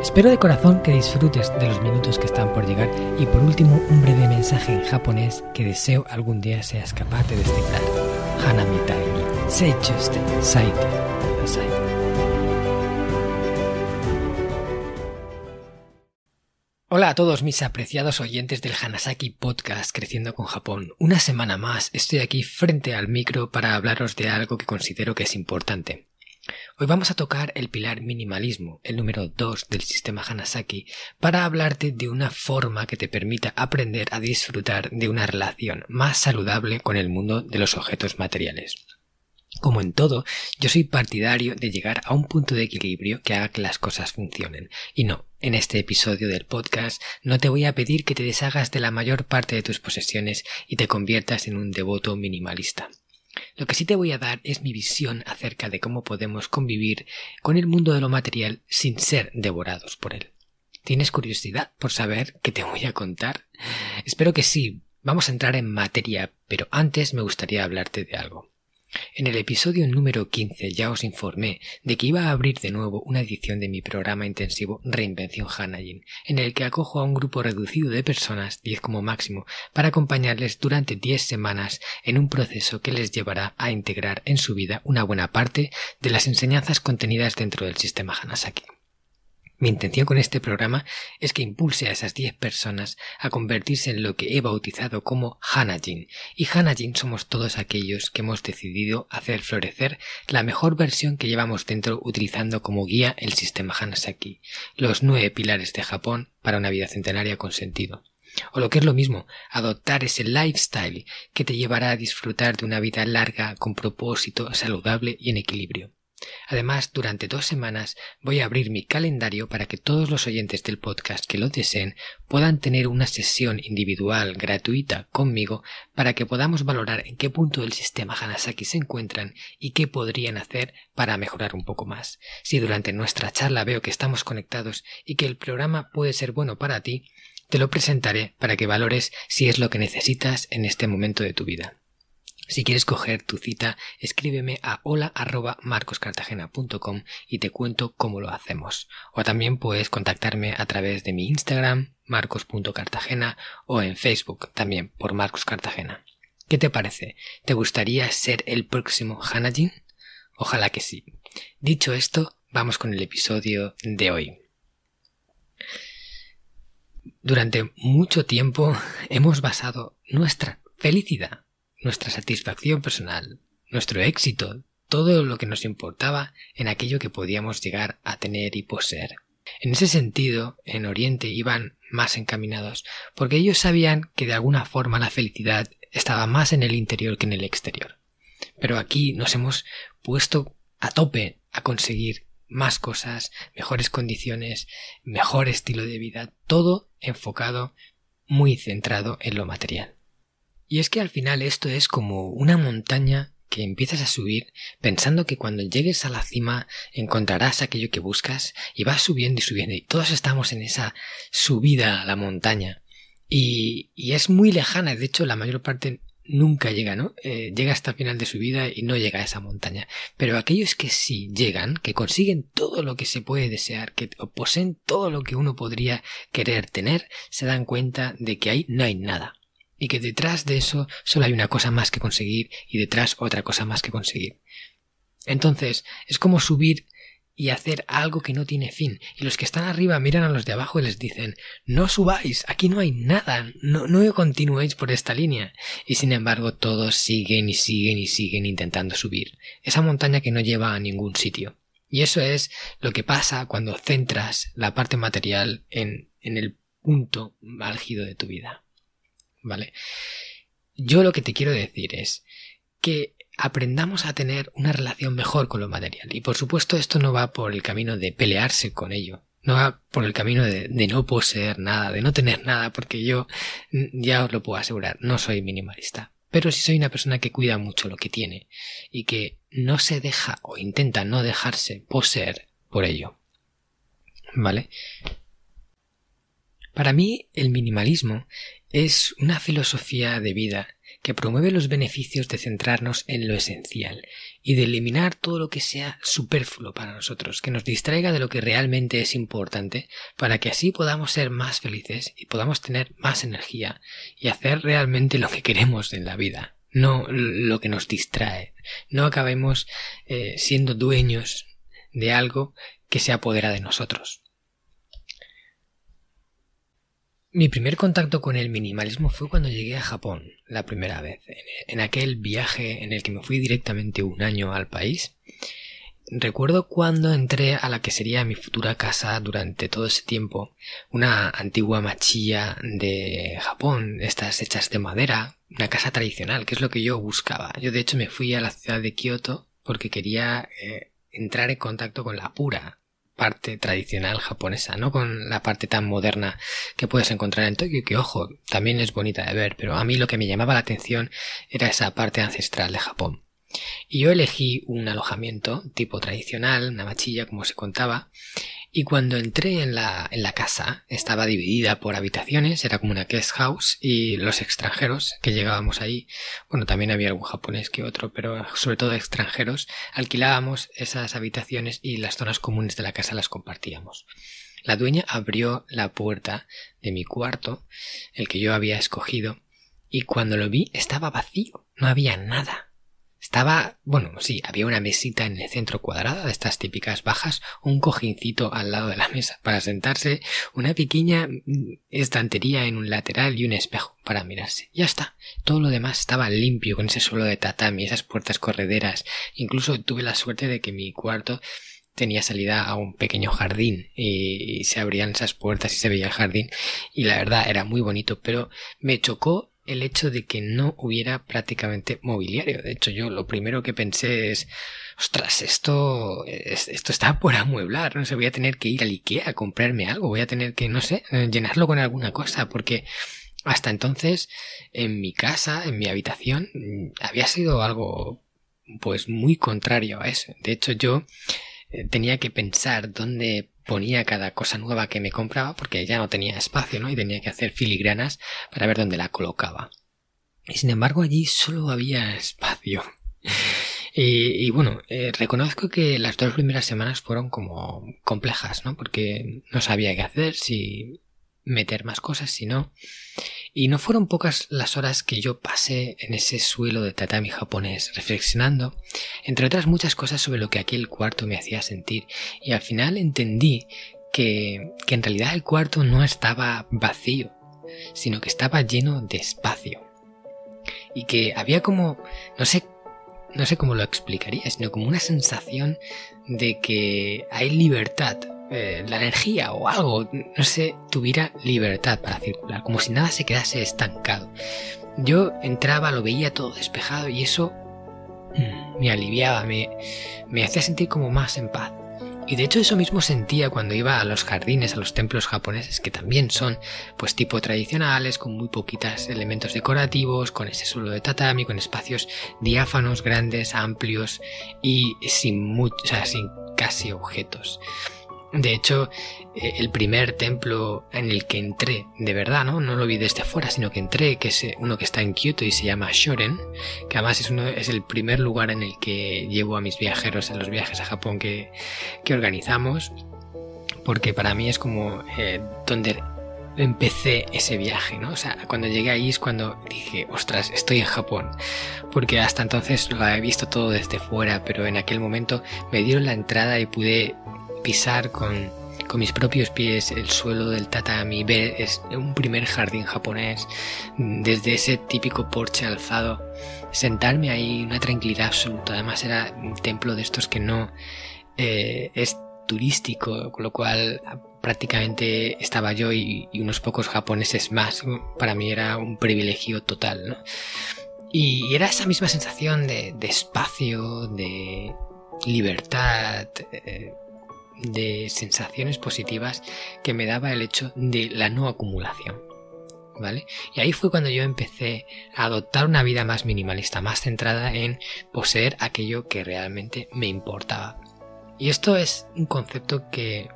Espero de corazón que disfrutes de los minutos que están por llegar y por último un breve mensaje en japonés que deseo algún día seas capaz de descifrar. Hanamitai ni seichuste saite kudasai. Hola a todos mis apreciados oyentes del Hanasaki Podcast Creciendo con Japón. Una semana más estoy aquí frente al micro para hablaros de algo que considero que es importante. Hoy vamos a tocar el pilar minimalismo, el número 2 del sistema Hanasaki, para hablarte de una forma que te permita aprender a disfrutar de una relación más saludable con el mundo de los objetos materiales. Como en todo, yo soy partidario de llegar a un punto de equilibrio que haga que las cosas funcionen. Y no, en este episodio del podcast no te voy a pedir que te deshagas de la mayor parte de tus posesiones y te conviertas en un devoto minimalista. Lo que sí te voy a dar es mi visión acerca de cómo podemos convivir con el mundo de lo material sin ser devorados por él. ¿Tienes curiosidad por saber qué te voy a contar? Espero que sí. Vamos a entrar en materia, pero antes me gustaría hablarte de algo. En el episodio número 15 ya os informé de que iba a abrir de nuevo una edición de mi programa intensivo Reinvención Hanajin, en el que acojo a un grupo reducido de personas, 10 como máximo, para acompañarles durante 10 semanas en un proceso que les llevará a integrar en su vida una buena parte de las enseñanzas contenidas dentro del sistema Hanasaki. Mi intención con este programa es que impulse a esas 10 personas a convertirse en lo que he bautizado como Hanajin. Y Hanajin somos todos aquellos que hemos decidido hacer florecer la mejor versión que llevamos dentro utilizando como guía el sistema Hanasaki, los nueve pilares de Japón para una vida centenaria con sentido. O lo que es lo mismo, adoptar ese lifestyle que te llevará a disfrutar de una vida larga, con propósito, saludable y en equilibrio. Además, durante dos semanas voy a abrir mi calendario para que todos los oyentes del podcast que lo deseen puedan tener una sesión individual gratuita conmigo para que podamos valorar en qué punto del sistema Hanasaki se encuentran y qué podrían hacer para mejorar un poco más. Si durante nuestra charla veo que estamos conectados y que el programa puede ser bueno para ti, te lo presentaré para que valores si es lo que necesitas en este momento de tu vida. Si quieres coger tu cita, escríbeme a hola@marcoscartagena.com y te cuento cómo lo hacemos. O también puedes contactarme a través de mi Instagram, marcos.cartagena, o en Facebook, también por Marcos Cartagena. ¿Qué te parece? ¿Te gustaría ser el próximo Hanajin? Ojalá que sí. Dicho esto, vamos con el episodio de hoy. Durante mucho tiempo hemos basado nuestra felicidad nuestra satisfacción personal, nuestro éxito, todo lo que nos importaba en aquello que podíamos llegar a tener y poseer. En ese sentido, en Oriente iban más encaminados, porque ellos sabían que de alguna forma la felicidad estaba más en el interior que en el exterior. Pero aquí nos hemos puesto a tope a conseguir más cosas, mejores condiciones, mejor estilo de vida, todo enfocado muy centrado en lo material. Y es que al final esto es como una montaña que empiezas a subir pensando que cuando llegues a la cima encontrarás aquello que buscas y vas subiendo y subiendo y todos estamos en esa subida a la montaña y, y es muy lejana, de hecho la mayor parte nunca llega, ¿no? Eh, llega hasta el final de su vida y no llega a esa montaña. Pero aquellos que sí llegan, que consiguen todo lo que se puede desear, que poseen todo lo que uno podría querer tener, se dan cuenta de que ahí no hay nada y que detrás de eso solo hay una cosa más que conseguir y detrás otra cosa más que conseguir. Entonces, es como subir y hacer algo que no tiene fin. Y los que están arriba miran a los de abajo y les dicen no subáis, aquí no hay nada, no, no continuéis por esta línea. Y sin embargo todos siguen y siguen y siguen intentando subir. Esa montaña que no lleva a ningún sitio. Y eso es lo que pasa cuando centras la parte material en, en el punto álgido de tu vida. ¿Vale? Yo lo que te quiero decir es que aprendamos a tener una relación mejor con lo material. Y por supuesto esto no va por el camino de pelearse con ello. No va por el camino de, de, no poseer nada, de no tener nada, porque yo ya os lo puedo asegurar, no soy minimalista. Pero sí soy una persona que cuida mucho lo que tiene y que no se deja o intenta no dejarse poseer por ello. ¿Vale? Para mí el minimalismo es una filosofía de vida que promueve los beneficios de centrarnos en lo esencial y de eliminar todo lo que sea superfluo para nosotros, que nos distraiga de lo que realmente es importante, para que así podamos ser más felices y podamos tener más energía y hacer realmente lo que queremos en la vida, no lo que nos distrae, no acabemos eh, siendo dueños de algo que se apodera de nosotros. Mi primer contacto con el minimalismo fue cuando llegué a Japón, la primera vez, en aquel viaje en el que me fui directamente un año al país. Recuerdo cuando entré a la que sería mi futura casa durante todo ese tiempo, una antigua machilla de Japón, estas hechas de madera, una casa tradicional, que es lo que yo buscaba. Yo de hecho me fui a la ciudad de Kioto porque quería eh, entrar en contacto con la pura parte tradicional japonesa, no con la parte tan moderna que puedes encontrar en Tokio, que ojo, también es bonita de ver, pero a mí lo que me llamaba la atención era esa parte ancestral de Japón. Y yo elegí un alojamiento tipo tradicional, una machilla como se contaba, y cuando entré en la, en la casa estaba dividida por habitaciones, era como una guest house, y los extranjeros que llegábamos ahí, bueno, también había algún japonés que otro, pero sobre todo extranjeros, alquilábamos esas habitaciones y las zonas comunes de la casa las compartíamos. La dueña abrió la puerta de mi cuarto, el que yo había escogido, y cuando lo vi estaba vacío, no había nada. Estaba, bueno, sí, había una mesita en el centro cuadrado de estas típicas bajas, un cojincito al lado de la mesa para sentarse, una pequeña mm, estantería en un lateral y un espejo para mirarse. Ya está. Todo lo demás estaba limpio con ese suelo de tatami, esas puertas correderas. Incluso tuve la suerte de que mi cuarto tenía salida a un pequeño jardín y se abrían esas puertas y se veía el jardín y la verdad era muy bonito, pero me chocó el hecho de que no hubiera prácticamente mobiliario. De hecho, yo lo primero que pensé es, ostras, esto, esto está por amueblar, no sé, voy a tener que ir al Ikea a comprarme algo, voy a tener que, no sé, eh, llenarlo con alguna cosa, porque hasta entonces, en mi casa, en mi habitación, había sido algo, pues, muy contrario a eso. De hecho, yo eh, tenía que pensar dónde ponía cada cosa nueva que me compraba porque ya no tenía espacio, ¿no? Y tenía que hacer filigranas para ver dónde la colocaba. Y sin embargo allí solo había espacio. Y, bueno, eh, reconozco que las dos primeras semanas fueron como complejas, ¿no? Porque no sabía qué hacer, si meter más cosas, si no. Y no fueron pocas las horas que yo pasé en ese suelo de tatami japonés, reflexionando, entre otras muchas cosas sobre lo que aquel cuarto me hacía sentir, y al final entendí que, que en realidad el cuarto no estaba vacío, sino que estaba lleno de espacio. Y que había como, no sé, no sé cómo lo explicaría, sino como una sensación de que hay libertad eh, la energía o algo, no sé, tuviera libertad para circular, como si nada se quedase estancado. Yo entraba, lo veía todo despejado y eso mm, me aliviaba, me, me hacía sentir como más en paz. Y de hecho eso mismo sentía cuando iba a los jardines, a los templos japoneses, que también son pues tipo tradicionales, con muy poquitos elementos decorativos, con ese suelo de tatami, con espacios diáfanos, grandes, amplios y sin mucho, o sea, sin casi objetos. De hecho, eh, el primer templo en el que entré, de verdad, ¿no? No lo vi desde afuera, sino que entré, que es eh, uno que está en Kyoto y se llama Shoren, que además es, uno, es el primer lugar en el que llevo a mis viajeros en los viajes a Japón que, que organizamos, porque para mí es como eh, donde empecé ese viaje, ¿no? O sea, cuando llegué ahí es cuando dije, ostras, estoy en Japón. Porque hasta entonces lo había visto todo desde fuera, pero en aquel momento me dieron la entrada y pude pisar con, con mis propios pies el suelo del tatami, ver es un primer jardín japonés, desde ese típico porche alzado, sentarme ahí, una tranquilidad absoluta. Además era un templo de estos que no eh, es turístico, con lo cual prácticamente estaba yo y, unos pocos japoneses más. Para mí era un privilegio total, ¿no? Y era esa misma sensación de, de espacio, de libertad, eh, de sensaciones positivas que me daba el hecho de la no acumulación. ¿Vale? Y ahí fue cuando yo empecé a adoptar una vida más minimalista, más centrada en poseer aquello que realmente me importaba. Y esto es un concepto que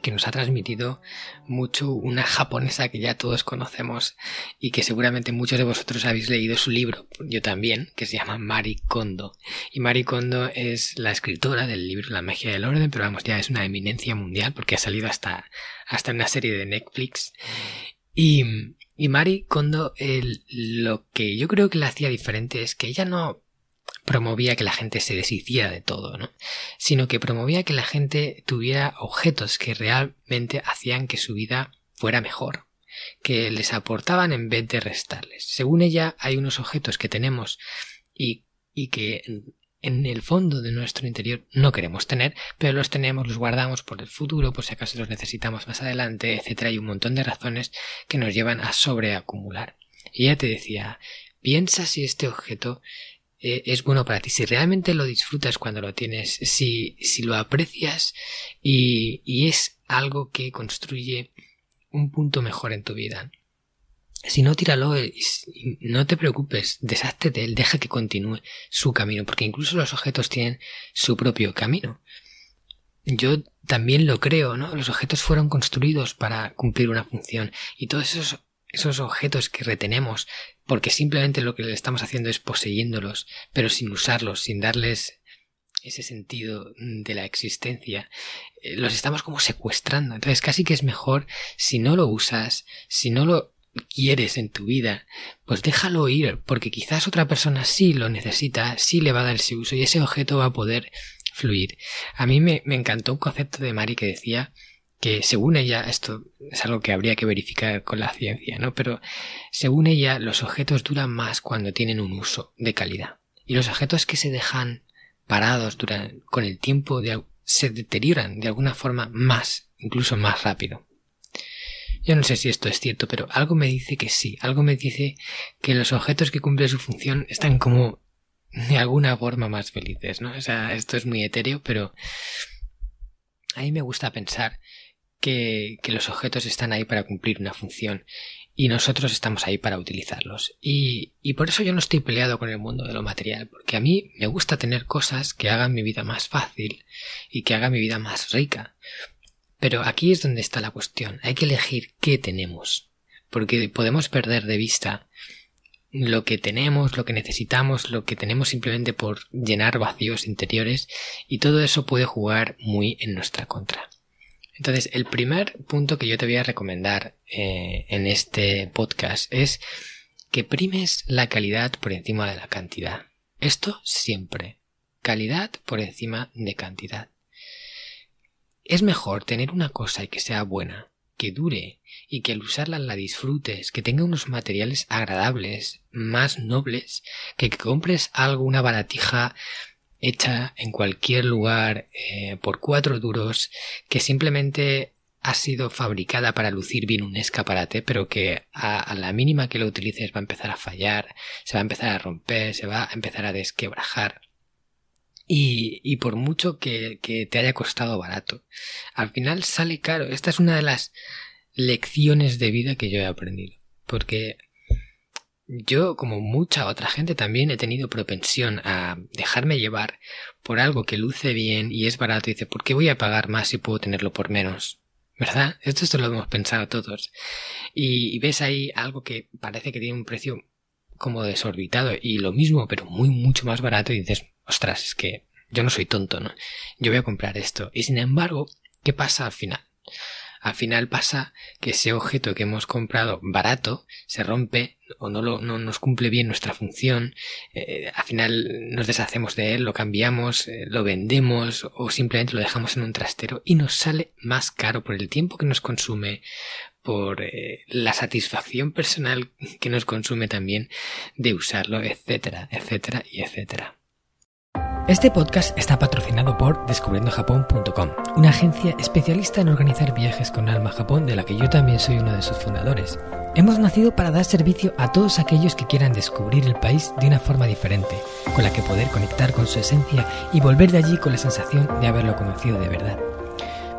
que nos ha transmitido mucho una japonesa que ya todos conocemos y que seguramente muchos de vosotros habéis leído su libro, yo también, que se llama Mari Kondo. Y Mari Kondo es la escritora del libro La magia del orden, pero vamos, ya es una eminencia mundial porque ha salido hasta, hasta una serie de Netflix. Y, y Mari Kondo, lo que yo creo que la hacía diferente es que ella no promovía que la gente se deshiciera de todo, ¿no? Sino que promovía que la gente tuviera objetos que realmente hacían que su vida fuera mejor, que les aportaban en vez de restarles. Según ella, hay unos objetos que tenemos y, y que en el fondo de nuestro interior no queremos tener, pero los tenemos, los guardamos por el futuro, por si acaso los necesitamos más adelante, etc. Hay un montón de razones que nos llevan a sobreacumular. Y ella te decía, piensa si este objeto eh, es bueno para ti, si realmente lo disfrutas cuando lo tienes, si, si lo aprecias y, y es algo que construye un punto mejor en tu vida. Si no, tíralo no te preocupes, deshazte de él, deja que continúe su camino, porque incluso los objetos tienen su propio camino. Yo también lo creo, ¿no? Los objetos fueron construidos para cumplir una función y todos esos esos objetos que retenemos porque simplemente lo que le estamos haciendo es poseyéndolos, pero sin usarlos, sin darles ese sentido de la existencia, eh, los estamos como secuestrando. Entonces casi que es mejor si no lo usas, si no lo quieres en tu vida, pues déjalo ir, porque quizás otra persona sí lo necesita, sí le va a dar ese uso y ese objeto va a poder fluir. A mí me, me encantó un concepto de Mari que decía que según ella, esto es algo que habría que verificar con la ciencia, ¿no? Pero según ella, los objetos duran más cuando tienen un uso de calidad. Y los objetos que se dejan parados con el tiempo se deterioran de alguna forma más, incluso más rápido. Yo no sé si esto es cierto, pero algo me dice que sí, algo me dice que los objetos que cumplen su función están como de alguna forma más felices, ¿no? O sea, esto es muy etéreo, pero a mí me gusta pensar que, los objetos están ahí para cumplir una función y nosotros estamos ahí para utilizarlos. Y, y, por eso yo no estoy peleado con el mundo de lo material, porque a mí me gusta tener cosas que hagan mi vida más fácil y que hagan mi vida más rica. Pero aquí es donde está la cuestión. Hay que elegir qué tenemos, porque podemos perder de vista lo que tenemos, lo que necesitamos, lo que tenemos simplemente por llenar vacíos interiores y todo eso puede jugar muy en nuestra contra. Entonces, el primer punto que yo te voy a recomendar eh, en este podcast es que primes la calidad por encima de la cantidad. Esto siempre. Calidad por encima de cantidad. Es mejor tener una cosa y que sea buena, que dure y que al usarla la disfrutes, que tenga unos materiales agradables, más nobles, que, que compres algo, una baratija hecha en cualquier lugar eh, por cuatro duros que simplemente ha sido fabricada para lucir bien un escaparate, pero que a, la mínima que lo utilices va a empezar a fallar, se va a empezar a romper, se va a empezar a desquebrajar. Y, y por mucho que, que te haya costado barato, al final sale caro. Esta es una de las lecciones de vida que yo he aprendido. Porque yo, como mucha otra gente, también he tenido propensión a dejarme llevar por algo que luce bien y es barato y dice, ¿por qué voy a pagar más si puedo tenerlo por menos? ¿Verdad? Esto, esto lo hemos pensado todos. Y, ves ahí algo que parece que tiene un precio como desorbitado y lo mismo, pero muy, mucho más barato y dices, ostras, es que yo no soy tonto, ¿no? Yo voy a comprar esto. Y sin embargo, ¿qué pasa al final? Al final pasa que ese objeto que hemos comprado barato se rompe o no, lo, no nos cumple bien nuestra función, eh, al final nos deshacemos de él, lo cambiamos, eh, lo vendemos o simplemente lo dejamos en un trastero y nos sale más caro por el tiempo que nos consume, por eh, la satisfacción personal que nos consume también de usarlo, etcétera, etcétera y etcétera. Este podcast está patrocinado por descubriendojapón.com, una agencia especialista en organizar viajes con alma a Japón de la que yo también soy uno de sus fundadores. Hemos nacido para dar servicio a todos aquellos que quieran descubrir el país de una forma diferente, con la que poder conectar con su esencia y volver de allí con la sensación de haberlo conocido de verdad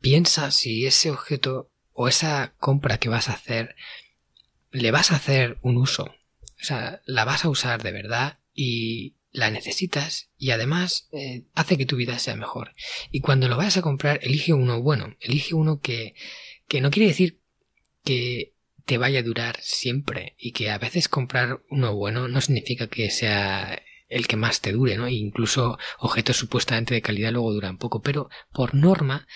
piensa si ese objeto o esa compra que vas a hacer le vas a hacer un uso. O sea, la vas a usar de verdad y la necesitas y además eh, hace que tu vida sea mejor. Y cuando lo vayas a comprar, elige uno bueno, elige uno que, que no quiere decir que te vaya a durar siempre y que a veces comprar uno bueno no significa que sea el que más te dure, ¿no? E incluso objetos supuestamente de calidad luego duran poco, pero por norma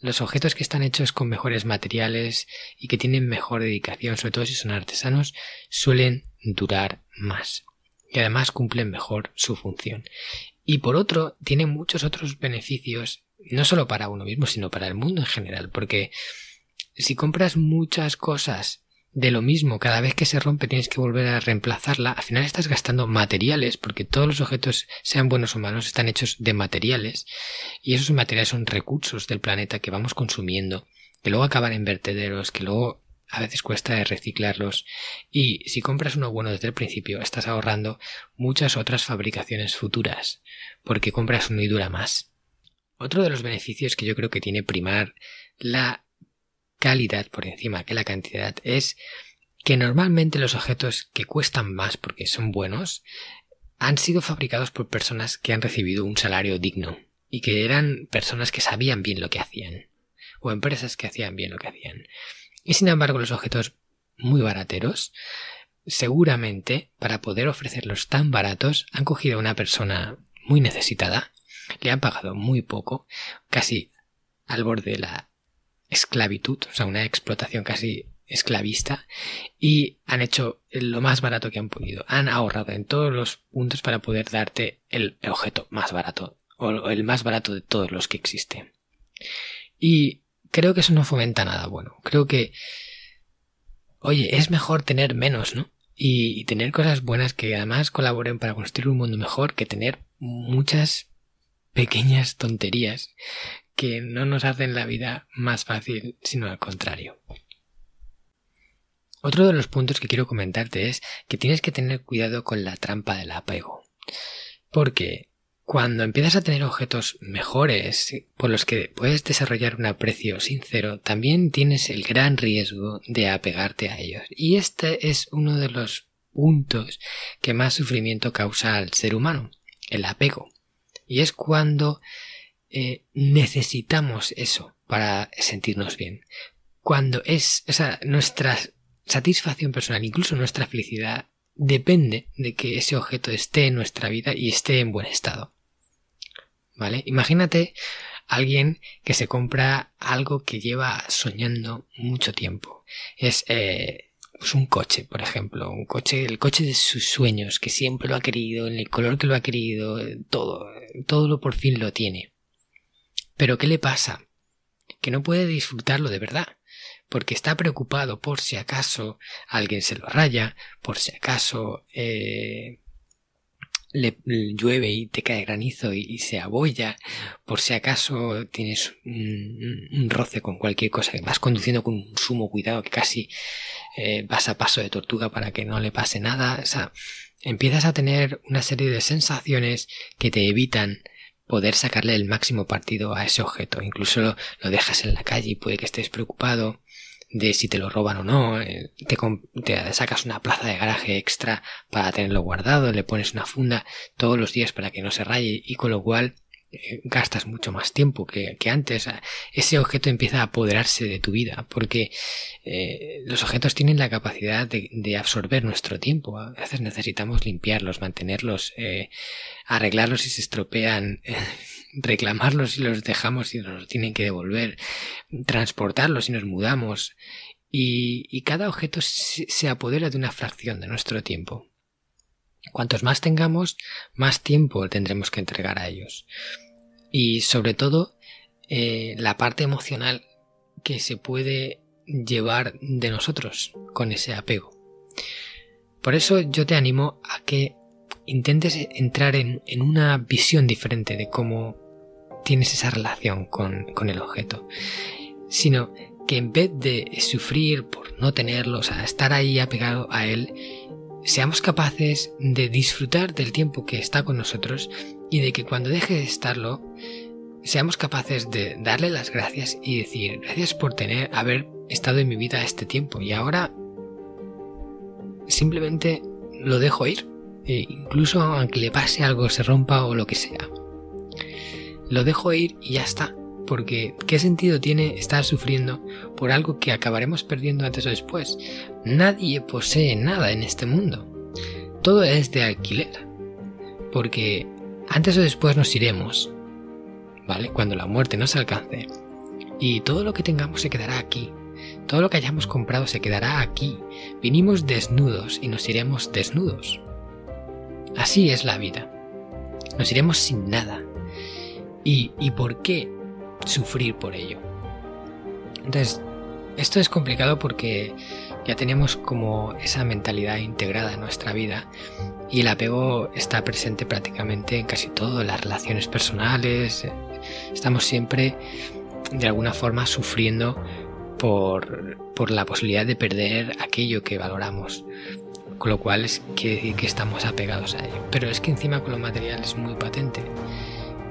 los objetos que están hechos con mejores materiales y que tienen mejor dedicación, sobre todo si son artesanos, suelen durar más y además cumplen mejor su función. Y por otro, tienen muchos otros beneficios, no solo para uno mismo, sino para el mundo en general, porque si compras muchas cosas de lo mismo, cada vez que se rompe tienes que volver a reemplazarla, al final estás gastando materiales, porque todos los objetos, sean buenos o malos, están hechos de materiales, y esos materiales son recursos del planeta que vamos consumiendo, que luego acaban en vertederos, que luego a veces cuesta reciclarlos, y si compras uno bueno desde el principio, estás ahorrando muchas otras fabricaciones futuras, porque compras uno y dura más. Otro de los beneficios que yo creo que tiene primar la calidad por encima que la cantidad es que normalmente los objetos que cuestan más porque son buenos han sido fabricados por personas que han recibido un salario digno y que eran personas que sabían bien lo que hacían o empresas que hacían bien lo que hacían. Y sin embargo los objetos muy barateros seguramente para poder ofrecerlos tan baratos han cogido a una persona muy necesitada, le han pagado muy poco, casi al borde de la esclavitud, o sea, una explotación casi esclavista y han hecho lo más barato que han podido. Han ahorrado en todos los puntos para poder darte el objeto más barato o el más barato de todos los que existen. Y creo que eso no fomenta nada bueno. Creo que, oye, es mejor tener menos, ¿no? Y, y tener cosas buenas que además colaboren para construir un mundo mejor que tener muchas pequeñas tonterías que no nos hacen la vida más fácil, sino al contrario. Otro de los puntos que quiero comentarte es que tienes que tener cuidado con la trampa del apego. Porque cuando empiezas a tener objetos mejores por los que puedes desarrollar un aprecio sincero, también tienes el gran riesgo de apegarte a ellos. Y este es uno de los puntos que más sufrimiento causa al ser humano, el apego. Y es cuando eh, necesitamos eso para sentirnos bien. Cuando es, o sea, nuestra satisfacción personal, incluso nuestra felicidad, depende de que ese objeto esté en nuestra vida y esté en buen estado. ¿Vale? Imagínate alguien que se compra algo que lleva soñando mucho tiempo. Es eh, pues un coche, por ejemplo, un coche, el coche de sus sueños, que siempre lo ha querido, en el color que lo ha querido, todo, todo lo por fin lo tiene. Pero ¿qué le pasa? Que no puede disfrutarlo de verdad, porque está preocupado por si acaso alguien se lo raya, por si acaso eh, le, llueve y te cae granizo y, se abolla, por si acaso tienes un, roce con cualquier cosa, vas conduciendo con un sumo cuidado que casi eh, vas a paso de tortuga para que no le pase nada, o sea, empiezas a tener una serie de sensaciones que te evitan poder sacarle el máximo partido a ese objeto. Incluso lo, dejas en la calle y puede que estés preocupado de si te lo roban o no, eh, te, te, sacas una plaza de garaje extra para tenerlo guardado, le pones una funda todos los días para que no se raye y con lo cual gastas mucho más tiempo que, antes. Ese objeto empieza a apoderarse de tu vida porque eh, los objetos tienen la capacidad de, absorber nuestro tiempo. A veces necesitamos limpiarlos, mantenerlos, eh, arreglarlos si se estropean, reclamarlos si los dejamos y nos tienen que devolver, transportarlos si nos mudamos. Y, cada objeto se apodera de una fracción de nuestro tiempo. Cuantos más tengamos, más tiempo tendremos que entregar a ellos. Y sobre todo, eh, la parte emocional que se puede llevar de nosotros con ese apego. Por eso yo te animo a que intentes entrar en, una visión diferente de cómo tienes esa relación con, con el objeto, sino que en vez de sufrir por no tenerlo, o sea, estar ahí apegado a él, seamos capaces de disfrutar del tiempo que está con nosotros y de que cuando deje de estarlo, seamos capaces de darle las gracias y decir gracias por tener, haber estado en mi vida este tiempo y ahora simplemente lo dejo ir, e incluso aunque le pase algo, se rompa o lo que sea. Lo dejo ir y ya está, porque ¿qué sentido tiene estar sufriendo por algo que acabaremos perdiendo antes o después? Nadie posee nada en este mundo. Todo es de alquiler. Porque antes o después nos iremos, ¿vale? Cuando la muerte nos alcance. Y todo lo que tengamos se quedará aquí. Todo lo que hayamos comprado se quedará aquí. Vinimos desnudos y nos iremos desnudos. Así es la vida. Nos iremos sin nada. ¿Y, y por qué sufrir por ello? Entonces, esto es complicado porque ya tenemos como esa mentalidad integrada en nuestra vida y el apego está presente prácticamente en casi todas las relaciones personales. Estamos siempre de alguna forma sufriendo por, por la posibilidad de perder aquello que valoramos. Con lo cual es, quiere que estamos apegados a ello. Pero es que encima con lo material es muy patente.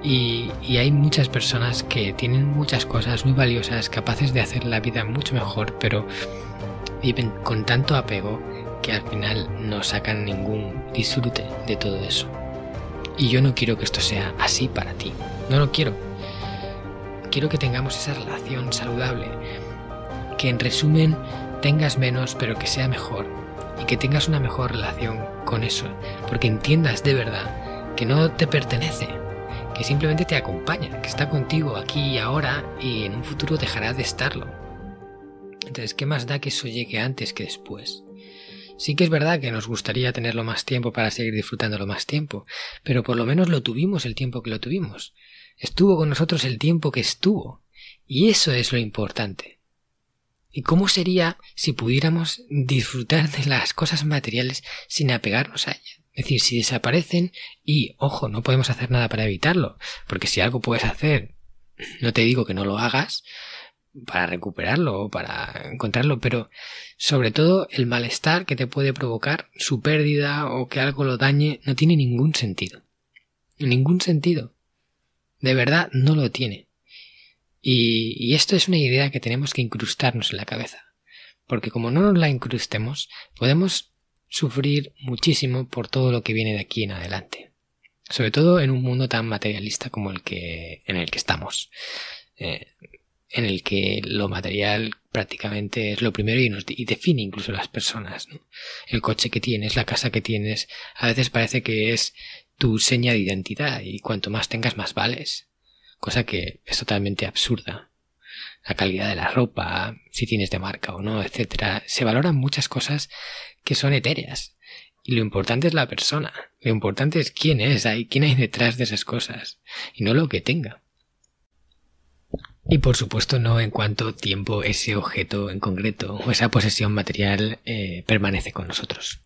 Y, hay muchas personas que tienen muchas cosas muy valiosas, capaces de hacer la vida mucho mejor, pero viven con tanto apego que al final no sacan ningún disfrute de todo eso. Y yo no quiero que esto sea así para ti. No lo quiero. Quiero que tengamos esa relación saludable. Que en resumen tengas menos pero que sea mejor. Y que tengas una mejor relación con eso. Porque entiendas de verdad que no te pertenece que simplemente te acompaña, que está contigo aquí y ahora y en un futuro dejará de estarlo. Entonces, ¿qué más da que eso llegue antes que después? Sí que es verdad que nos gustaría tenerlo más tiempo para seguir disfrutándolo más tiempo, pero por lo menos lo tuvimos el tiempo que lo tuvimos. Estuvo con nosotros el tiempo que estuvo. Y eso es lo importante. ¿Y cómo sería si pudiéramos disfrutar de las cosas materiales sin apegarnos a ellas? Es decir, si desaparecen y, ojo, no podemos hacer nada para evitarlo, porque si algo puedes hacer, no te digo que no lo hagas para recuperarlo o para encontrarlo, pero sobre todo el malestar que te puede provocar su pérdida o que algo lo dañe no tiene ningún sentido. Ningún sentido. De verdad no lo tiene. Y, y esto es una idea que tenemos que incrustarnos en la cabeza. Porque como no nos la incrustemos, podemos sufrir muchísimo por todo lo que viene de aquí en adelante. Sobre todo en un mundo tan materialista como el que, en el que estamos. Eh, en el que lo material prácticamente es lo primero y, nos, y define incluso las personas. El coche que tienes, la casa que tienes, a veces parece que es tu seña de identidad y cuanto más tengas más vales. Cosa que es totalmente absurda. La calidad de la ropa, si tienes de marca o no, etcétera. Se valoran muchas cosas que son etéreas. Y lo importante es la persona. Lo importante es quién es, hay, quién hay detrás de esas cosas. Y no lo que tenga. Y por supuesto no en cuánto tiempo ese objeto en concreto o esa posesión material eh, permanece con nosotros.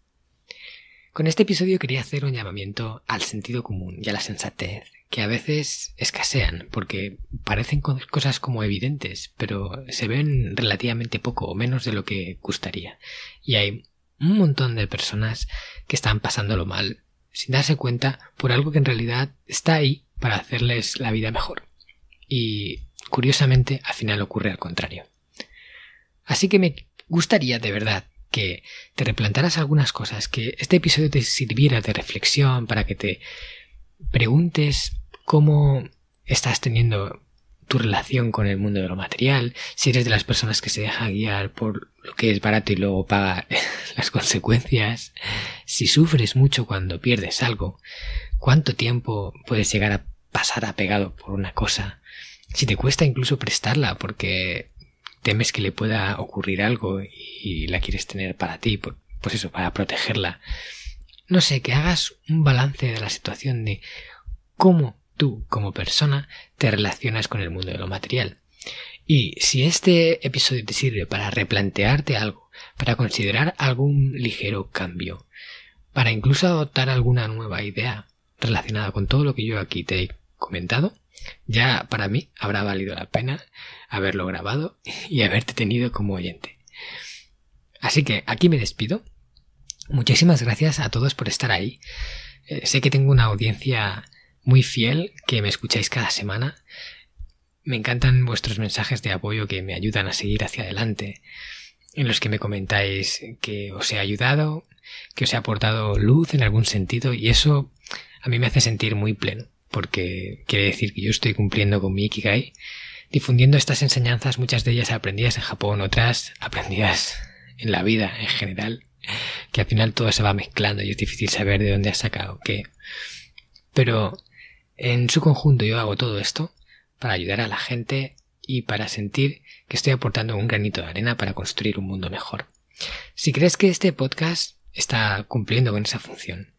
Con este episodio quería hacer un llamamiento al sentido común y a la sensatez, que a veces escasean porque parecen cosas como evidentes, pero se ven relativamente poco o menos de lo que gustaría. Y hay un montón de personas que están pasándolo mal, sin darse cuenta por algo que en realidad está ahí para hacerles la vida mejor. Y curiosamente al final ocurre al contrario. Así que me gustaría de verdad que te replantaras algunas cosas, que este episodio te sirviera de reflexión para que te preguntes cómo estás teniendo tu relación con el mundo de lo material, si eres de las personas que se deja guiar por lo que es barato y luego paga las consecuencias, si sufres mucho cuando pierdes algo, cuánto tiempo puedes llegar a pasar apegado por una cosa, si te cuesta incluso prestarla porque temes que le pueda ocurrir algo y la quieres tener para ti, pues eso, para protegerla. No sé, que hagas un balance de la situación de cómo tú, como persona, te relacionas con el mundo de lo material. Y si este episodio te sirve para replantearte algo, para considerar algún ligero cambio, para incluso adoptar alguna nueva idea relacionada con todo lo que yo aquí te he comentado, ya para mí habrá valido la pena haberlo grabado y haberte tenido como oyente. Así que aquí me despido. Muchísimas gracias a todos por estar ahí. Eh, sé que tengo una audiencia muy fiel que me escucháis cada semana. Me encantan vuestros mensajes de apoyo que me ayudan a seguir hacia adelante, en los que me comentáis que os he ayudado, que os he aportado luz en algún sentido y eso a mí me hace sentir muy pleno, porque quiere decir que yo estoy cumpliendo con mi Ikigai, difundiendo estas enseñanzas, muchas de ellas aprendidas en Japón, otras aprendidas en la vida en general, que al final todo se va mezclando y es difícil saber de dónde has sacado qué. Pero en su conjunto yo hago todo esto para ayudar a la gente y para sentir que estoy aportando un granito de arena para construir un mundo mejor. Si crees que este podcast está cumpliendo con esa función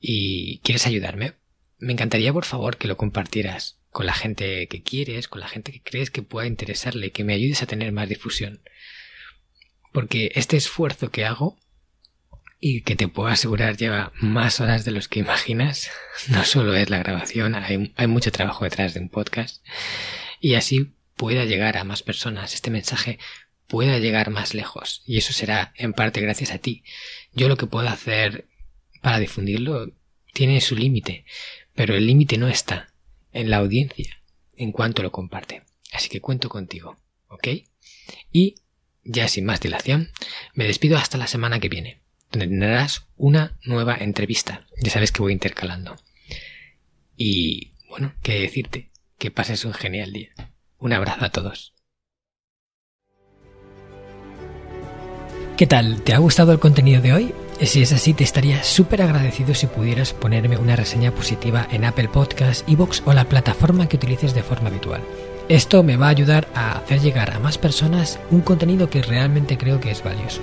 y quieres ayudarme, me encantaría por favor que lo compartieras con la gente que quieres, con la gente que crees que pueda interesarle, que me ayudes a tener más difusión. Porque este esfuerzo que hago y que te puedo asegurar lleva más horas de los que imaginas. No solo es la grabación, hay, hay, mucho trabajo detrás de un podcast. Y así pueda llegar a más personas, este mensaje pueda llegar más lejos. Y eso será en parte gracias a ti. Yo lo que puedo hacer para difundirlo tiene su límite, pero el límite no está en la audiencia en cuanto lo comparte. Así que cuento contigo, ¿ok? Y ya sin más dilación, me despido hasta la semana que viene tendrás una nueva entrevista. Ya sabes que voy intercalando. Y bueno, qué decirte, que pases un genial día. Un abrazo a todos. ¿Qué tal? ¿Te ha gustado el contenido de hoy? Si es así, te estaría súper agradecido si pudieras ponerme una reseña positiva en Apple Podcasts, Evox o la plataforma que utilices de forma habitual. Esto me va a ayudar a hacer llegar a más personas un contenido que realmente creo que es valioso.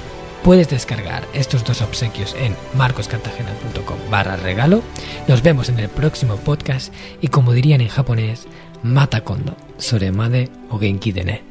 Puedes descargar estos dos obsequios en marcoscartagena.com barra regalo. Nos vemos en el próximo podcast y como dirían en japonés, mata kondo, soremade o genki.